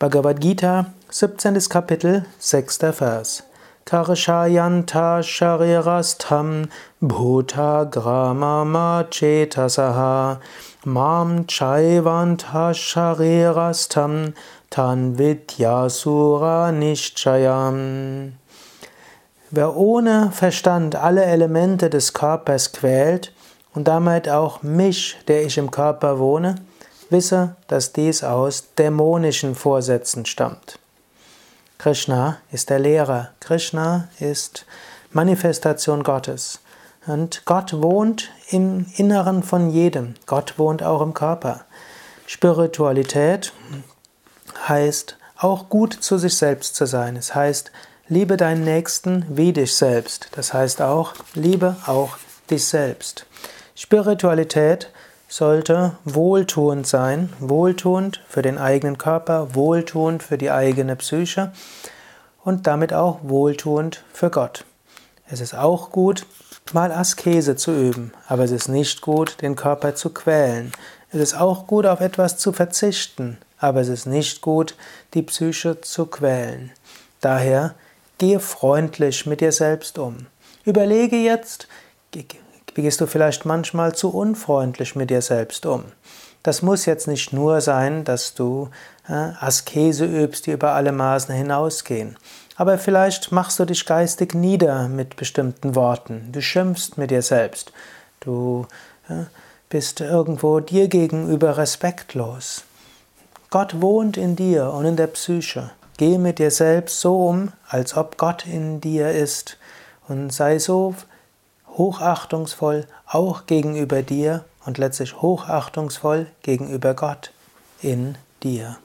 Bhagavad Gita, 17. Kapitel, 6. Vers. Karshayanta sharirastham bhuta grama chetasaha mam chaivanta sharirastham tan vidyasura nishchayam. Wer ohne Verstand alle Elemente des Körpers quält und damit auch mich, der ich im Körper wohne, Wisse, dass dies aus dämonischen Vorsätzen stammt. Krishna ist der Lehrer. Krishna ist Manifestation Gottes. Und Gott wohnt im Inneren von jedem. Gott wohnt auch im Körper. Spiritualität heißt auch gut zu sich selbst zu sein. Es heißt, liebe deinen Nächsten wie dich selbst. Das heißt auch, liebe auch dich selbst. Spiritualität sollte wohltuend sein, wohltuend für den eigenen Körper, wohltuend für die eigene Psyche und damit auch wohltuend für Gott. Es ist auch gut, mal Askese zu üben, aber es ist nicht gut, den Körper zu quälen. Es ist auch gut, auf etwas zu verzichten, aber es ist nicht gut, die Psyche zu quälen. Daher gehe freundlich mit dir selbst um. Überlege jetzt, gehst du vielleicht manchmal zu unfreundlich mit dir selbst um? Das muss jetzt nicht nur sein, dass du äh, Askese übst, die über alle Maßen hinausgehen. Aber vielleicht machst du dich geistig nieder mit bestimmten Worten. Du schimpfst mit dir selbst. Du äh, bist irgendwo dir gegenüber respektlos. Gott wohnt in dir und in der Psyche. Geh mit dir selbst so um, als ob Gott in dir ist und sei so hochachtungsvoll auch gegenüber dir und letztlich hochachtungsvoll gegenüber Gott in dir.